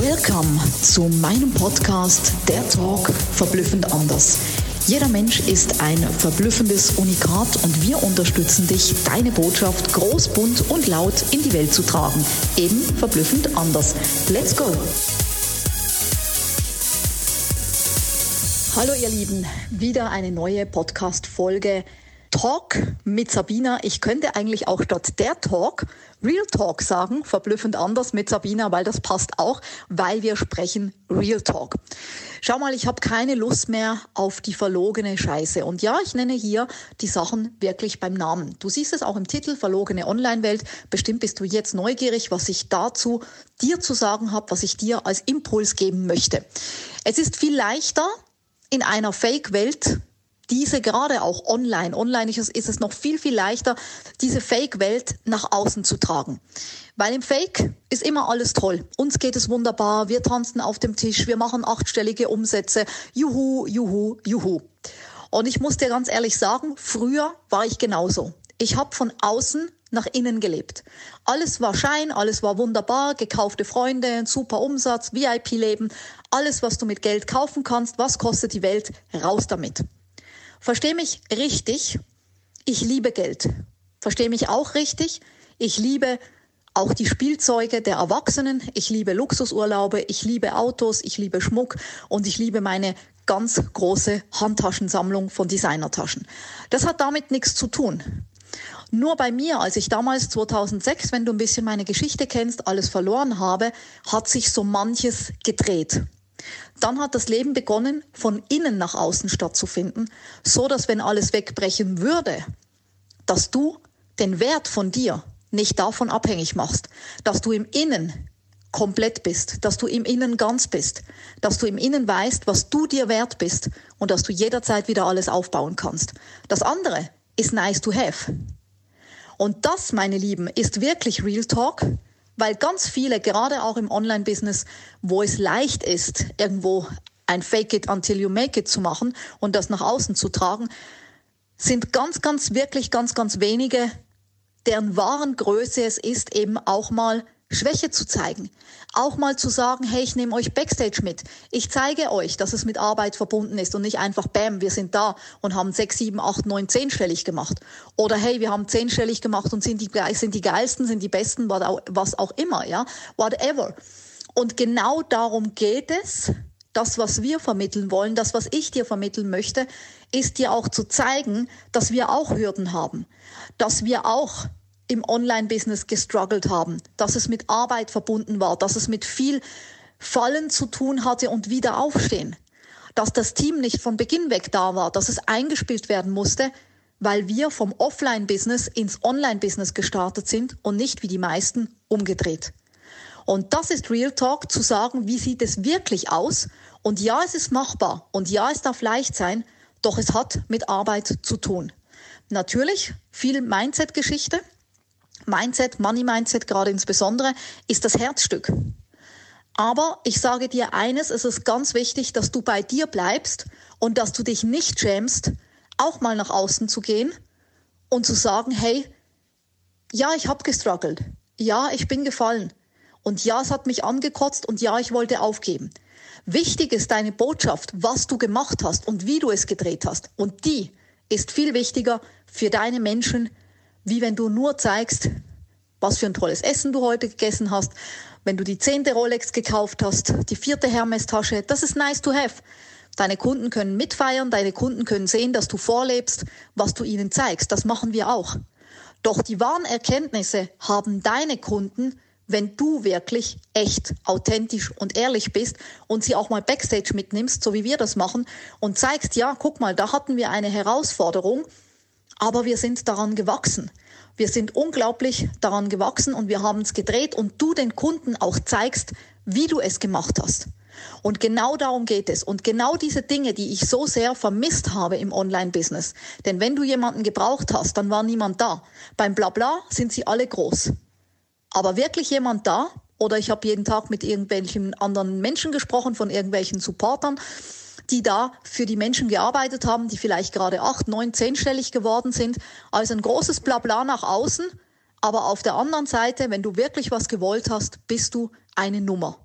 Welcome zu meinem Podcast Der Talk verblüffend anders. Jeder Mensch ist ein verblüffendes Unikat und wir unterstützen dich, deine Botschaft groß, bunt und laut in die Welt zu tragen. Eben verblüffend anders. Let's go! Hallo ihr Lieben, wieder eine neue Podcast-Folge Talk mit Sabina. Ich könnte eigentlich auch statt der Talk Real Talk sagen, verblüffend anders mit Sabina, weil das passt auch, weil wir sprechen Real Talk. Schau mal, ich habe keine Lust mehr auf die verlogene Scheiße. Und ja, ich nenne hier die Sachen wirklich beim Namen. Du siehst es auch im Titel, verlogene Online-Welt. Bestimmt bist du jetzt neugierig, was ich dazu dir zu sagen habe, was ich dir als Impuls geben möchte. Es ist viel leichter, in einer Fake-Welt diese gerade auch online, online ist es, ist es noch viel, viel leichter, diese Fake-Welt nach außen zu tragen. Weil im Fake ist immer alles toll. Uns geht es wunderbar, wir tanzen auf dem Tisch, wir machen achtstellige Umsätze. Juhu, juhu, juhu. Und ich muss dir ganz ehrlich sagen, früher war ich genauso. Ich habe von außen nach innen gelebt. Alles war Schein, alles war wunderbar, gekaufte Freunde, super Umsatz, VIP-Leben, alles, was du mit Geld kaufen kannst, was kostet die Welt, raus damit. Versteh mich richtig, ich liebe Geld. Versteh mich auch richtig, ich liebe auch die Spielzeuge der Erwachsenen, ich liebe Luxusurlaube, ich liebe Autos, ich liebe Schmuck und ich liebe meine ganz große Handtaschensammlung von Designertaschen. Das hat damit nichts zu tun. Nur bei mir, als ich damals 2006, wenn du ein bisschen meine Geschichte kennst, alles verloren habe, hat sich so manches gedreht. Dann hat das Leben begonnen, von innen nach außen stattzufinden, so dass wenn alles wegbrechen würde, dass du den Wert von dir nicht davon abhängig machst, dass du im Innen komplett bist, dass du im Innen ganz bist, dass du im Innen weißt, was du dir wert bist und dass du jederzeit wieder alles aufbauen kannst. Das andere ist nice to have. Und das, meine Lieben, ist wirklich Real Talk, weil ganz viele, gerade auch im Online-Business, wo es leicht ist, irgendwo ein Fake it until you make it zu machen und das nach außen zu tragen, sind ganz, ganz, wirklich ganz, ganz wenige, deren wahren Größe es ist, eben auch mal Schwäche zu zeigen. Auch mal zu sagen, hey, ich nehme euch Backstage mit. Ich zeige euch, dass es mit Arbeit verbunden ist und nicht einfach, bam, wir sind da und haben sechs, sieben, acht, neun, zehnstellig gemacht. Oder hey, wir haben zehnstellig gemacht und sind die, sind die geilsten, sind die besten, was auch immer, ja, whatever. Und genau darum geht es. Das, was wir vermitteln wollen, das, was ich dir vermitteln möchte, ist dir auch zu zeigen, dass wir auch Hürden haben, dass wir auch im Online-Business gestruggelt haben, dass es mit Arbeit verbunden war, dass es mit viel Fallen zu tun hatte und wieder aufstehen, dass das Team nicht von Beginn weg da war, dass es eingespielt werden musste, weil wir vom Offline-Business ins Online-Business gestartet sind und nicht wie die meisten umgedreht. Und das ist Real Talk, zu sagen, wie sieht es wirklich aus? Und ja, es ist machbar und ja, es darf leicht sein, doch es hat mit Arbeit zu tun. Natürlich viel Mindset-Geschichte, Mindset, Money Mindset gerade insbesondere, ist das Herzstück. Aber ich sage dir eines, es ist ganz wichtig, dass du bei dir bleibst und dass du dich nicht schämst, auch mal nach außen zu gehen und zu sagen, hey, ja, ich habe gestruggelt. Ja, ich bin gefallen. Und ja, es hat mich angekotzt und ja, ich wollte aufgeben. Wichtig ist deine Botschaft, was du gemacht hast und wie du es gedreht hast. Und die ist viel wichtiger für deine Menschen, wie wenn du nur zeigst, was für ein tolles Essen du heute gegessen hast, wenn du die zehnte Rolex gekauft hast, die vierte Hermes-Tasche, das ist nice to have. Deine Kunden können mitfeiern, deine Kunden können sehen, dass du vorlebst, was du ihnen zeigst. Das machen wir auch. Doch die wahren Erkenntnisse haben deine Kunden, wenn du wirklich echt, authentisch und ehrlich bist und sie auch mal backstage mitnimmst, so wie wir das machen, und zeigst, ja, guck mal, da hatten wir eine Herausforderung, aber wir sind daran gewachsen. Wir sind unglaublich daran gewachsen und wir haben es gedreht und du den Kunden auch zeigst, wie du es gemacht hast. Und genau darum geht es. Und genau diese Dinge, die ich so sehr vermisst habe im Online-Business. Denn wenn du jemanden gebraucht hast, dann war niemand da. Beim Blabla sind sie alle groß. Aber wirklich jemand da? Oder ich habe jeden Tag mit irgendwelchen anderen Menschen gesprochen, von irgendwelchen Supportern die da für die Menschen gearbeitet haben, die vielleicht gerade acht, neun, zehnstellig geworden sind. Also ein großes Blabla nach außen. Aber auf der anderen Seite, wenn du wirklich was gewollt hast, bist du eine Nummer.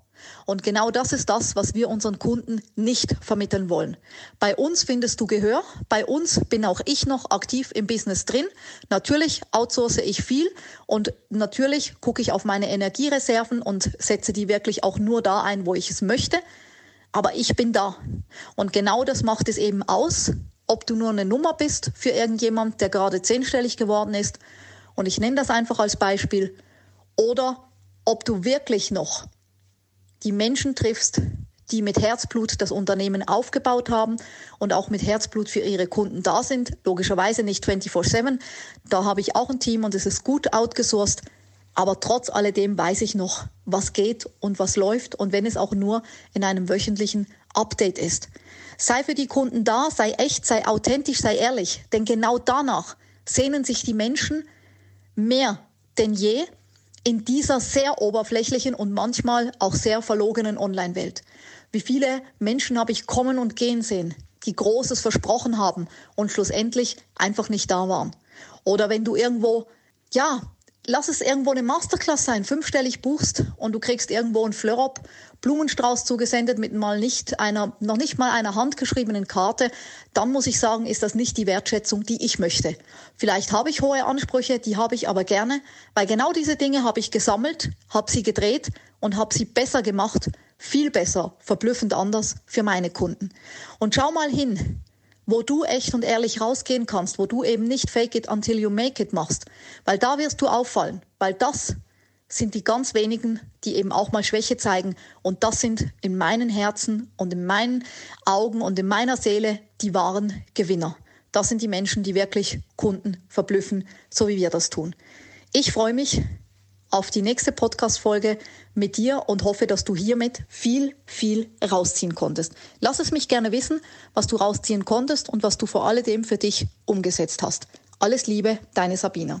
Und genau das ist das, was wir unseren Kunden nicht vermitteln wollen. Bei uns findest du Gehör. Bei uns bin auch ich noch aktiv im Business drin. Natürlich outsource ich viel und natürlich gucke ich auf meine Energiereserven und setze die wirklich auch nur da ein, wo ich es möchte. Aber ich bin da. Und genau das macht es eben aus, ob du nur eine Nummer bist für irgendjemand, der gerade zehnstellig geworden ist. Und ich nenne das einfach als Beispiel. Oder ob du wirklich noch die Menschen triffst, die mit Herzblut das Unternehmen aufgebaut haben und auch mit Herzblut für ihre Kunden da sind. Logischerweise nicht 24/7. Da habe ich auch ein Team und es ist gut outgesourced. Aber trotz alledem weiß ich noch, was geht und was läuft und wenn es auch nur in einem wöchentlichen Update ist. Sei für die Kunden da, sei echt, sei authentisch, sei ehrlich, denn genau danach sehnen sich die Menschen mehr denn je in dieser sehr oberflächlichen und manchmal auch sehr verlogenen Online-Welt. Wie viele Menschen habe ich kommen und gehen sehen, die Großes versprochen haben und schlussendlich einfach nicht da waren. Oder wenn du irgendwo, ja, lass es irgendwo eine Masterclass sein, fünfstellig buchst und du kriegst irgendwo einen Flörop, Blumenstrauß zugesendet mit mal nicht einer, noch nicht mal einer handgeschriebenen Karte, dann muss ich sagen, ist das nicht die Wertschätzung, die ich möchte. Vielleicht habe ich hohe Ansprüche, die habe ich aber gerne, weil genau diese Dinge habe ich gesammelt, habe sie gedreht und habe sie besser gemacht, viel besser, verblüffend anders für meine Kunden. Und schau mal hin, wo du echt und ehrlich rausgehen kannst, wo du eben nicht fake it until you make it machst, weil da wirst du auffallen, weil das sind die ganz wenigen, die eben auch mal Schwäche zeigen und das sind in meinen Herzen und in meinen Augen und in meiner Seele die wahren Gewinner. Das sind die Menschen, die wirklich Kunden verblüffen, so wie wir das tun. Ich freue mich, auf die nächste Podcast-Folge mit dir und hoffe, dass du hiermit viel, viel rausziehen konntest. Lass es mich gerne wissen, was du rausziehen konntest und was du vor alledem für dich umgesetzt hast. Alles Liebe, deine Sabina.